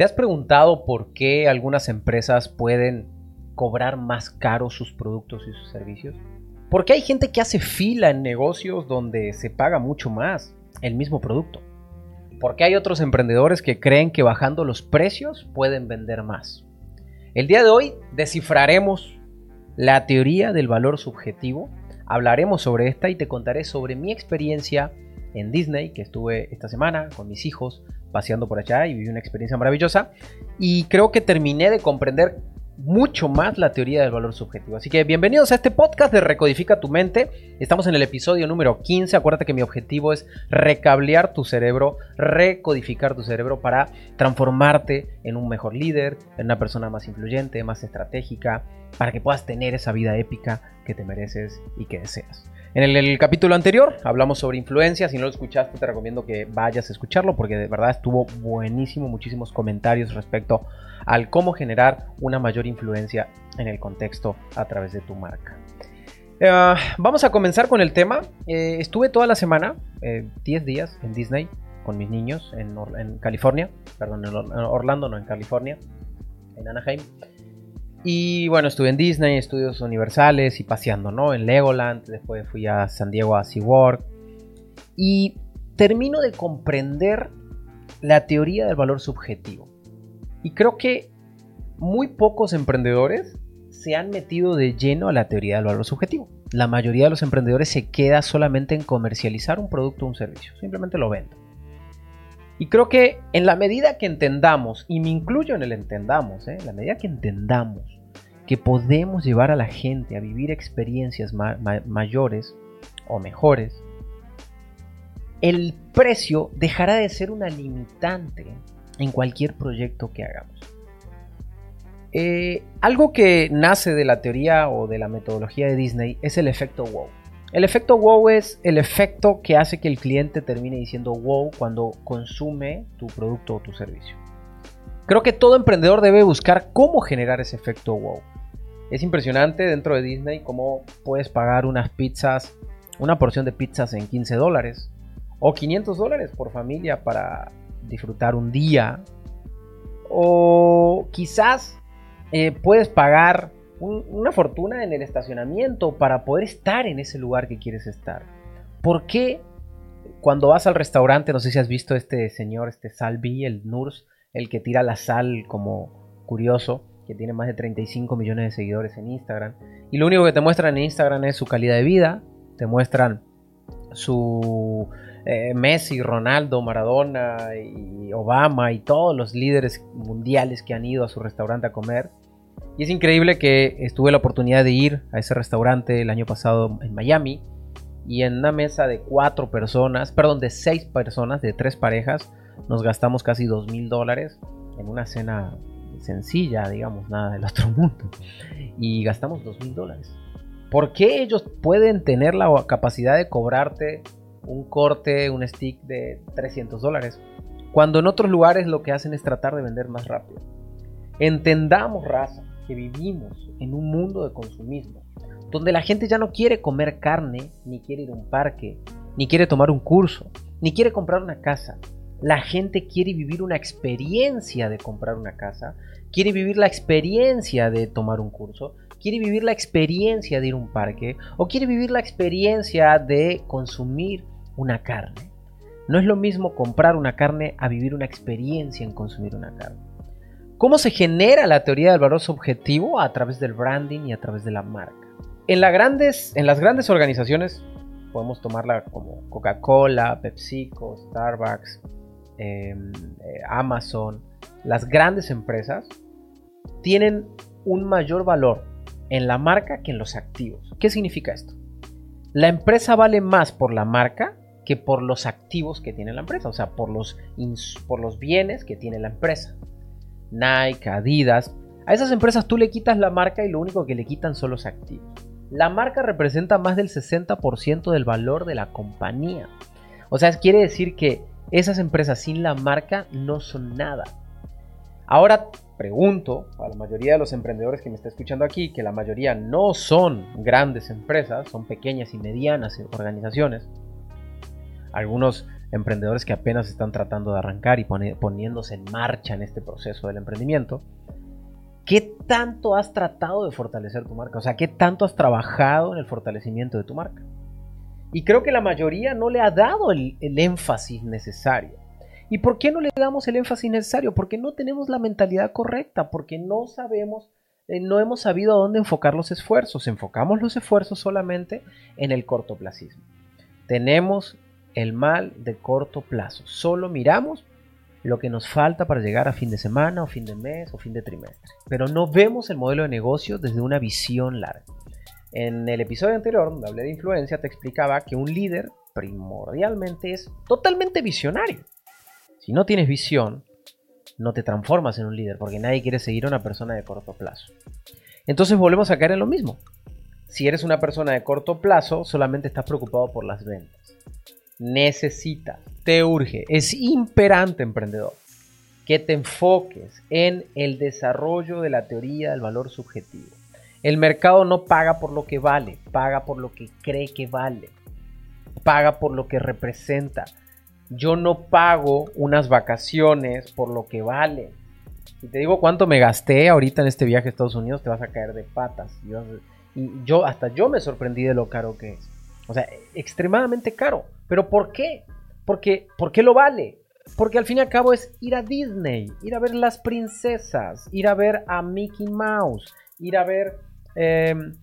¿Te has preguntado por qué algunas empresas pueden cobrar más caro sus productos y sus servicios? ¿Por qué hay gente que hace fila en negocios donde se paga mucho más el mismo producto? ¿Por qué hay otros emprendedores que creen que bajando los precios pueden vender más? El día de hoy descifraremos la teoría del valor subjetivo, hablaremos sobre esta y te contaré sobre mi experiencia en Disney, que estuve esta semana con mis hijos, paseando por allá y viví una experiencia maravillosa. Y creo que terminé de comprender mucho más la teoría del valor subjetivo. Así que bienvenidos a este podcast de Recodifica tu mente. Estamos en el episodio número 15. Acuérdate que mi objetivo es recablear tu cerebro, recodificar tu cerebro para transformarte en un mejor líder, en una persona más influyente, más estratégica, para que puedas tener esa vida épica que te mereces y que deseas. En el, capítulo anterior hablamos sobre influencia. Si no lo escuchaste, te recomiendo que vayas a escucharlo porque de verdad estuvo buenísimo. Muchísimos comentarios respecto al cómo generar una mayor influencia en el contexto a través de tu marca. Eh, vamos a comenzar con el tema. Eh, estuve toda la semana, 10 eh, días en Disney con mis niños en, en California. Perdón, en Orlando, no en California, en Anaheim. Y bueno, estuve en Disney, estudios universales y paseando, ¿no? En Legoland, después fui a San Diego a SeaWorld. Y termino de comprender la teoría del valor subjetivo. Y creo que muy pocos emprendedores se han metido de lleno a la teoría del valor subjetivo. La mayoría de los emprendedores se queda solamente en comercializar un producto o un servicio. Simplemente lo venden. Y creo que en la medida que entendamos, y me incluyo en el entendamos, ¿eh? en la medida que entendamos que podemos llevar a la gente a vivir experiencias mayores o mejores, el precio dejará de ser una limitante en cualquier proyecto que hagamos. Eh, algo que nace de la teoría o de la metodología de Disney es el efecto wow. El efecto wow es el efecto que hace que el cliente termine diciendo wow cuando consume tu producto o tu servicio. Creo que todo emprendedor debe buscar cómo generar ese efecto wow. Es impresionante dentro de Disney cómo puedes pagar unas pizzas, una porción de pizzas en 15 dólares o 500 dólares por familia para disfrutar un día. O quizás eh, puedes pagar una fortuna en el estacionamiento para poder estar en ese lugar que quieres estar. ¿Por qué cuando vas al restaurante, no sé si has visto este señor, este Salvi, el Nurs, el que tira la sal como curioso, que tiene más de 35 millones de seguidores en Instagram, y lo único que te muestran en Instagram es su calidad de vida, te muestran su eh, Messi, Ronaldo, Maradona y Obama y todos los líderes mundiales que han ido a su restaurante a comer, y es increíble que estuve la oportunidad de ir a ese restaurante el año pasado en Miami y en una mesa de cuatro personas, perdón, de seis personas, de tres parejas, nos gastamos casi dos mil dólares en una cena sencilla, digamos, nada del otro mundo. Y gastamos dos mil dólares. ¿Por qué ellos pueden tener la capacidad de cobrarte un corte, un stick de 300 dólares? Cuando en otros lugares lo que hacen es tratar de vender más rápido. Entendamos, raza, que vivimos en un mundo de consumismo, donde la gente ya no quiere comer carne, ni quiere ir a un parque, ni quiere tomar un curso, ni quiere comprar una casa. La gente quiere vivir una experiencia de comprar una casa, quiere vivir la experiencia de tomar un curso, quiere vivir la experiencia de ir a un parque o quiere vivir la experiencia de consumir una carne. No es lo mismo comprar una carne a vivir una experiencia en consumir una carne. ¿Cómo se genera la teoría del valor subjetivo? A través del branding y a través de la marca. En, grandes, en las grandes organizaciones, podemos tomarla como Coca-Cola, PepsiCo, Starbucks, em, eh, Amazon, las grandes empresas tienen un mayor valor en la marca que en los activos. ¿Qué significa esto? La empresa vale más por la marca que por los activos que tiene la empresa, o sea, por los, por los bienes que tiene la empresa. Nike, Adidas. A esas empresas tú le quitas la marca y lo único que le quitan son los activos. La marca representa más del 60% del valor de la compañía. O sea, quiere decir que esas empresas sin la marca no son nada. Ahora pregunto a la mayoría de los emprendedores que me está escuchando aquí, que la mayoría no son grandes empresas, son pequeñas y medianas organizaciones. Algunos emprendedores que apenas están tratando de arrancar y poniéndose en marcha en este proceso del emprendimiento, ¿qué tanto has tratado de fortalecer tu marca? O sea, ¿qué tanto has trabajado en el fortalecimiento de tu marca? Y creo que la mayoría no le ha dado el, el énfasis necesario. ¿Y por qué no le damos el énfasis necesario? Porque no tenemos la mentalidad correcta, porque no sabemos eh, no hemos sabido a dónde enfocar los esfuerzos. Enfocamos los esfuerzos solamente en el cortoplacismo. Tenemos el mal de corto plazo. Solo miramos lo que nos falta para llegar a fin de semana o fin de mes o fin de trimestre. Pero no vemos el modelo de negocio desde una visión larga. En el episodio anterior, donde hablé de influencia, te explicaba que un líder primordialmente es totalmente visionario. Si no tienes visión, no te transformas en un líder, porque nadie quiere seguir a una persona de corto plazo. Entonces volvemos a caer en lo mismo. Si eres una persona de corto plazo, solamente estás preocupado por las ventas. Necesitas, te urge, es imperante emprendedor, que te enfoques en el desarrollo de la teoría del valor subjetivo. El mercado no paga por lo que vale, paga por lo que cree que vale, paga por lo que representa, yo no pago unas vacaciones por lo que vale. Si te digo cuánto me gasté ahorita en este viaje a Estados Unidos, te vas a caer de patas. Y yo, hasta yo me sorprendí de lo caro que es. O sea, extremadamente caro. ¿Pero por qué? Porque, ¿Por qué lo vale? Porque al fin y al cabo es ir a Disney, ir a ver las princesas, ir a ver a Mickey Mouse, ir a ver em,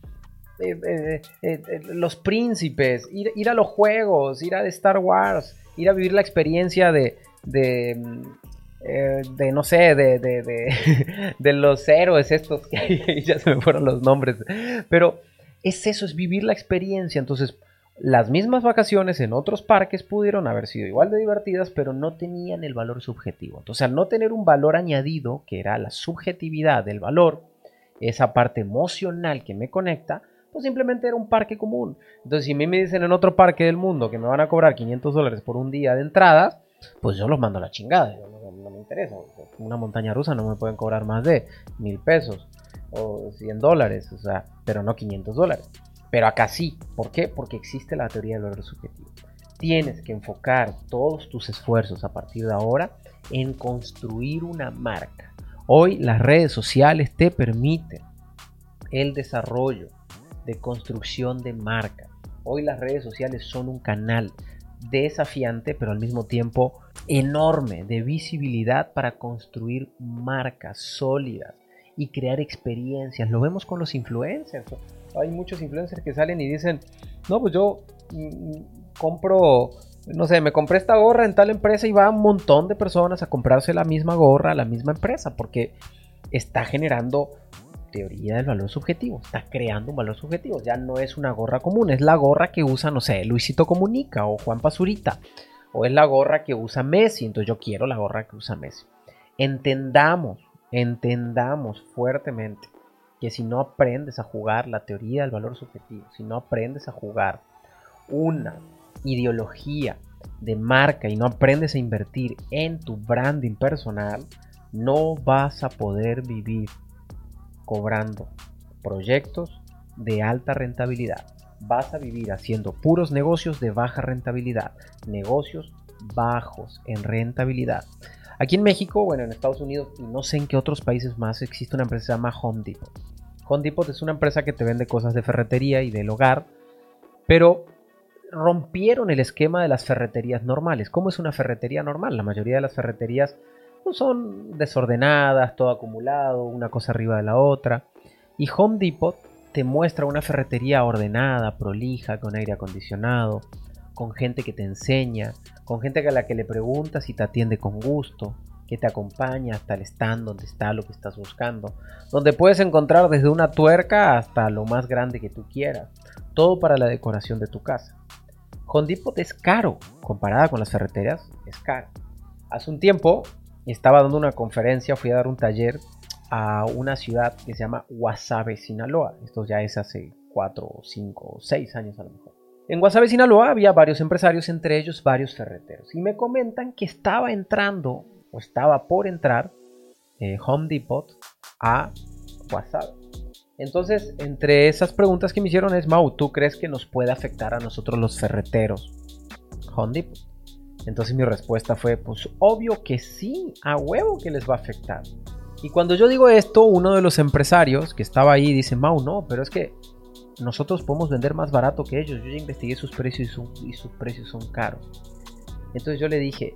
eh, eh, eh, los príncipes, ir, ir, a los juegos, ir a Star Wars, ir a vivir la experiencia de, de, de no sé, de, de, de, los héroes estos que ya se me fueron los nombres, pero es eso, es vivir la experiencia, entonces las mismas vacaciones en otros parques pudieron haber sido igual de divertidas, pero no tenían el valor subjetivo. Entonces, al no tener un valor añadido, que era la subjetividad del valor, esa parte emocional que me conecta, pues simplemente era un parque común. Entonces, si a mí me dicen en otro parque del mundo que me van a cobrar 500 dólares por un día de entradas, pues yo los mando a la chingada. No, me interesa. Una montaña rusa no me pueden cobrar más de mil pesos o 100 dólares, o sea, pero no 500 dólares. Pero acá sí. ¿Por qué? Porque existe la teoría del valor subjetivo. Tienes que enfocar todos tus esfuerzos a partir de ahora en construir una marca. Hoy las redes sociales te permiten el desarrollo de construcción de marca. Hoy las redes sociales son un canal desafiante, pero al mismo tiempo enorme de visibilidad para construir marcas sólidas y crear experiencias. Lo vemos con los influencers. Hay muchos influencers que salen y dicen, no, pues yo mm, mm, compro, no sé, me compré esta gorra en tal empresa y va un montón de personas a comprarse la misma gorra a la misma empresa porque está generando teoría del valor subjetivo. Está creando un valor subjetivo. Ya no es una gorra común, es la gorra que usa, no sé, Luisito Comunica o Juan Pazurita. O es la gorra que usa Messi. Entonces yo quiero la gorra que usa Messi. Entendamos, entendamos fuertemente que si no aprendes a jugar la teoría del valor subjetivo, si no aprendes a jugar una ideología de marca y no aprendes a invertir en tu branding personal, no vas a poder vivir cobrando proyectos de alta rentabilidad. Vas a vivir haciendo puros negocios de baja rentabilidad, negocios bajos en rentabilidad. Aquí en México, bueno, en Estados Unidos y no sé en qué otros países más existe una empresa que se llama Home Depot. Home Depot es una empresa que te vende cosas de ferretería y del hogar, pero rompieron el esquema de las ferreterías normales. ¿Cómo es una ferretería normal? La mayoría de las ferreterías son desordenadas, todo acumulado, una cosa arriba de la otra. Y Home Depot te muestra una ferretería ordenada, prolija, con aire acondicionado, con gente que te enseña, con gente a la que le preguntas y te atiende con gusto, que te acompaña hasta el stand donde está lo que estás buscando, donde puedes encontrar desde una tuerca hasta lo más grande que tú quieras, todo para la decoración de tu casa. Home Depot es caro, comparada con las ferreterías, es caro. Hace un tiempo estaba dando una conferencia, fui a dar un taller a una ciudad que se llama Guasave, Sinaloa. Esto ya es hace 4, 5 o 6 años a lo mejor. En Guasave, Sinaloa había varios empresarios, entre ellos varios ferreteros. Y me comentan que estaba entrando o estaba por entrar eh, Home Depot a Guasave. Entonces, entre esas preguntas que me hicieron es, Mau, ¿tú crees que nos puede afectar a nosotros los ferreteros Home Depot? Entonces mi respuesta fue, pues obvio que sí, a huevo que les va a afectar. Y cuando yo digo esto, uno de los empresarios que estaba ahí dice, Mau, no, pero es que nosotros podemos vender más barato que ellos. Yo ya investigué sus precios y, sus precios son caros. Entonces yo le dije,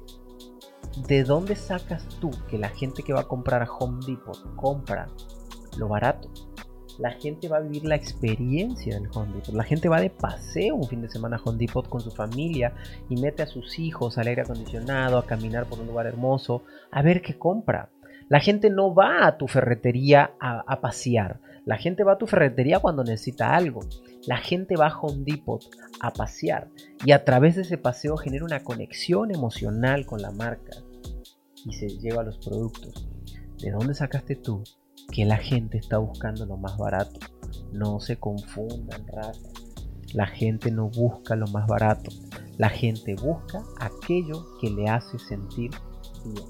¿de dónde sacas tú que la gente que va a comprar a Home Depot compra lo barato? La gente va a vivir la experiencia del Home Depot. La gente va de paseo un fin de semana a Home Depot con su familia y mete a sus hijos al aire acondicionado, a caminar por un lugar hermoso, a ver qué compra. La gente no va a tu ferretería a, pasear. La gente va a tu ferretería cuando necesita algo. La gente va a Home Depot a pasear. Y a través de ese paseo genera una conexión emocional con la marca. Y se lleva los productos. ¿De dónde sacaste tú que la gente está buscando lo más barato? No se confundan, raza. La gente no busca lo más barato. La gente busca aquello que le hace sentir bien.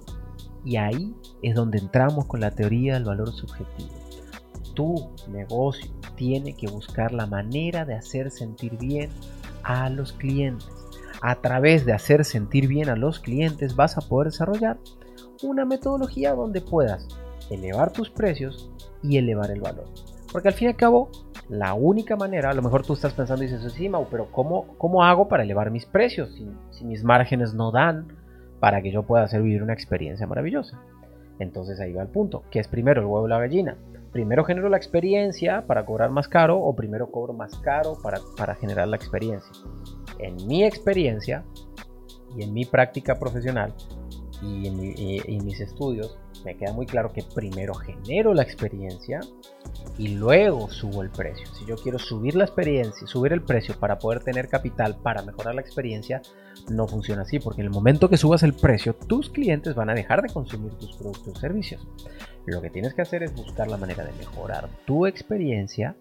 Y ahí es donde entramos con la teoría del valor subjetivo. Tu negocio tiene que buscar la manera de hacer sentir bien a los clientes. A través de hacer sentir bien a los clientes vas a poder desarrollar una metodología donde puedas elevar tus precios y elevar el valor. Porque al fin y al cabo, la única manera, a lo mejor tú estás pensando y dices, sí, Mau, pero ¿cómo, ¿cómo hago para elevar mis precios si, mis márgenes no dan? para que yo pueda hacer vivir una experiencia maravillosa. Entonces ahí va el punto, que es primero el huevo y la gallina. Primero genero la experiencia para cobrar más caro o primero cobro más caro para, para generar la experiencia. En mi experiencia y en mi práctica profesional y en mis estudios, me queda muy claro que primero genero la experiencia y luego subo el precio. Si yo quiero subir la experiencia, subir el precio para poder tener capital para mejorar la experiencia, no funciona así, porque en el momento que subas el precio, tus clientes van a dejar de consumir tus productos o servicios. Lo que tienes que hacer es buscar la manera de mejorar tu experiencia.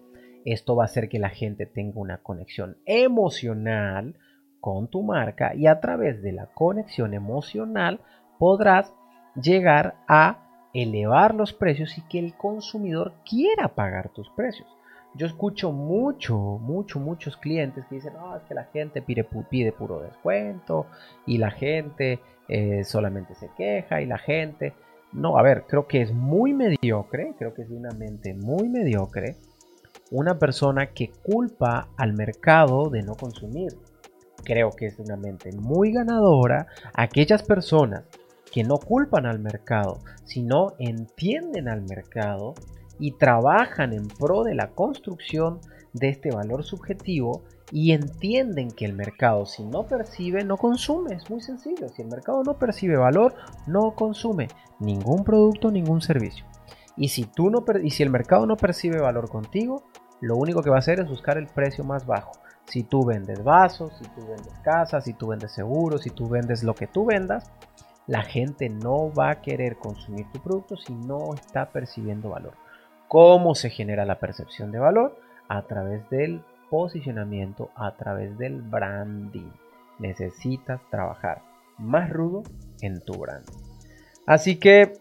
Esto va a hacer que la gente tenga una conexión emocional con tu marca y a través de la conexión emocional podrás llegar a elevar los precios y que el consumidor quiera pagar tus precios. Yo escucho mucho, mucho, muchos clientes que dicen, no, es que la gente pide, pide puro descuento y la gente eh, solamente se queja y la gente... No, a ver, creo que es muy mediocre, creo que es una mente muy mediocre una persona que culpa al mercado de no consumir. Creo que es una mente muy ganadora aquellas personas que no culpan al mercado, sino entienden al mercado y trabajan en pro de la construcción de este valor subjetivo y entienden que el mercado si no percibe no consume, es muy sencillo, si el mercado no percibe valor no consume ningún producto, ningún servicio. Y si, tú no, y si el mercado no percibe valor contigo, lo único que va a hacer es buscar el precio más bajo. Si tú vendes vasos, si tú vendes casas, si tú vendes seguros, si tú vendes lo que tú vendas, la gente no va a querer consumir tu producto si no está percibiendo valor. ¿Cómo se genera la percepción de valor? A través del posicionamiento, a través del branding. Necesitas trabajar más rudo en tu brand. Así que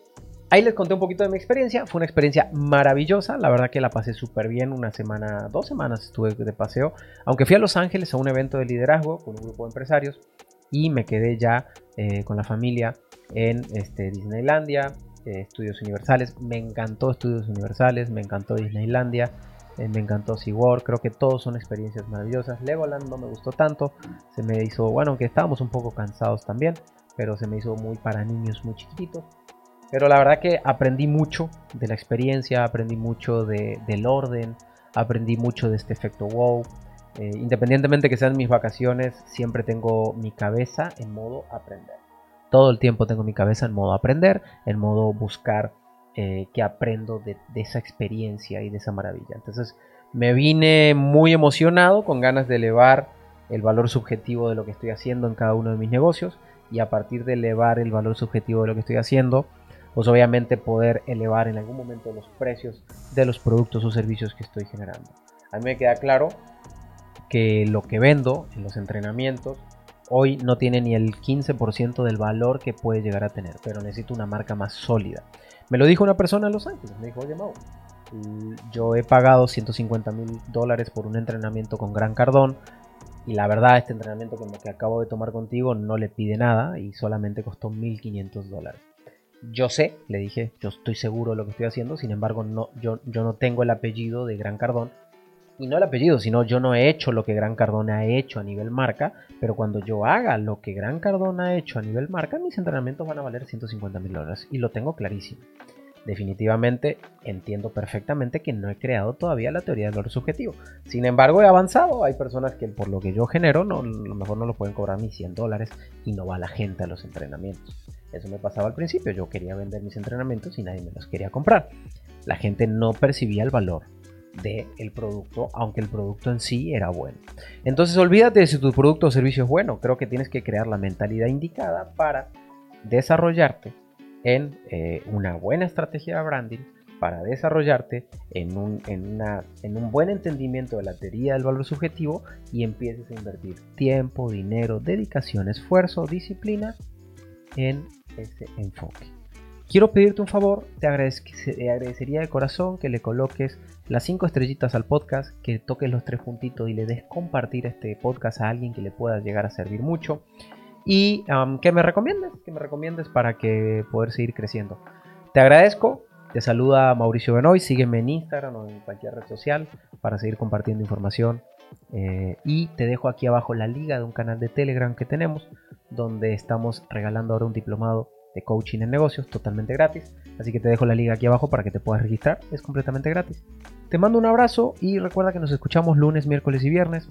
ahí les conté un poquito de mi experiencia. Fue una experiencia maravillosa. La verdad que la pasé súper bien. Una semana, dos semanas estuve de paseo. Aunque fui a Los Ángeles a un evento de liderazgo con un grupo de empresarios y me quedé ya eh, con la familia en este, Disneylandia, eh, Estudios Universales. Me encantó Estudios Universales, me encantó Disneylandia, eh, me encantó SeaWorld. Creo que todos son experiencias maravillosas. Legoland no me gustó tanto, se me hizo, bueno, aunque estábamos un poco cansados también, pero se me hizo muy para niños muy chiquititos. Pero la verdad que aprendí mucho de la experiencia, aprendí mucho de, del orden, aprendí mucho de este efecto wow. Eh, independientemente que sean mis vacaciones, siempre tengo mi cabeza en modo aprender. Todo el tiempo tengo mi cabeza en modo aprender, en modo buscar eh, que aprendo de, esa experiencia y de esa maravilla. Entonces me vine muy emocionado, con ganas de elevar el valor subjetivo de lo que estoy haciendo en cada uno de mis negocios y a partir de elevar el valor subjetivo de lo que estoy haciendo, pues obviamente poder elevar en algún momento los precios de los productos o servicios que estoy generando. A mí me queda claro que lo que vendo en los entrenamientos hoy no tiene ni el 15% del valor que puede llegar a tener, pero necesito una marca más sólida. Me lo dijo una persona en Los Ángeles, me dijo, oye Mau, yo he pagado 150 mil dólares por un entrenamiento con Gran Cardón, Y la verdad, este entrenamiento que, que acabo de tomar contigo no le pide nada y solamente costó 1.500 dólares. Yo sé, le dije, yo estoy seguro de lo que estoy haciendo, sin embargo, no, yo no tengo el apellido de Gran Cardón. Y no el apellido, sino yo no he hecho lo que Gran Cardón ha hecho a nivel marca, pero cuando yo haga lo que Gran Cardón ha hecho a nivel marca, mis entrenamientos van a valer 150 mil dólares. Y lo tengo clarísimo definitivamente entiendo perfectamente que no he creado todavía la teoría del valor subjetivo. Sin embargo, he avanzado. Hay personas que por lo que yo genero, no, a lo mejor no lo pueden cobrar ni 100 dólares y no va la gente a los entrenamientos. Eso me pasaba al principio. Yo quería vender mis entrenamientos y nadie me los quería comprar. La gente no percibía el valor del producto, aunque el producto en sí era bueno. Entonces, olvídate de si tu producto o servicio es bueno. Creo que tienes que crear la mentalidad indicada para desarrollarte en eh, una buena estrategia de branding para desarrollarte en un, en un buen entendimiento de la teoría del valor subjetivo y empieces a invertir tiempo, dinero, dedicación, esfuerzo, disciplina en ese enfoque. Quiero pedirte un favor, te, agradecería de corazón que le coloques las 5 estrellitas al podcast, que toques los tres puntitos y le des compartir este podcast a alguien que le pueda llegar a servir mucho y que me recomiendes, que me recomiendes para que poder seguir creciendo. Te agradezco, te saluda Mauricio Benoy, sígueme en Instagram o en cualquier red social para seguir compartiendo información. Eh, y te dejo aquí abajo la liga de un canal de Telegram que tenemos, donde estamos regalando ahora un diplomado de coaching en negocios totalmente gratis. Así que te dejo la liga aquí abajo para que te puedas registrar, es completamente gratis. Te mando un abrazo y recuerda que nos escuchamos lunes, miércoles y viernes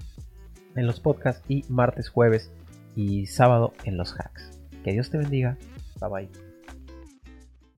en los podcasts y martes, jueves y sábado en los hacks. Que Dios te bendiga. Bye bye.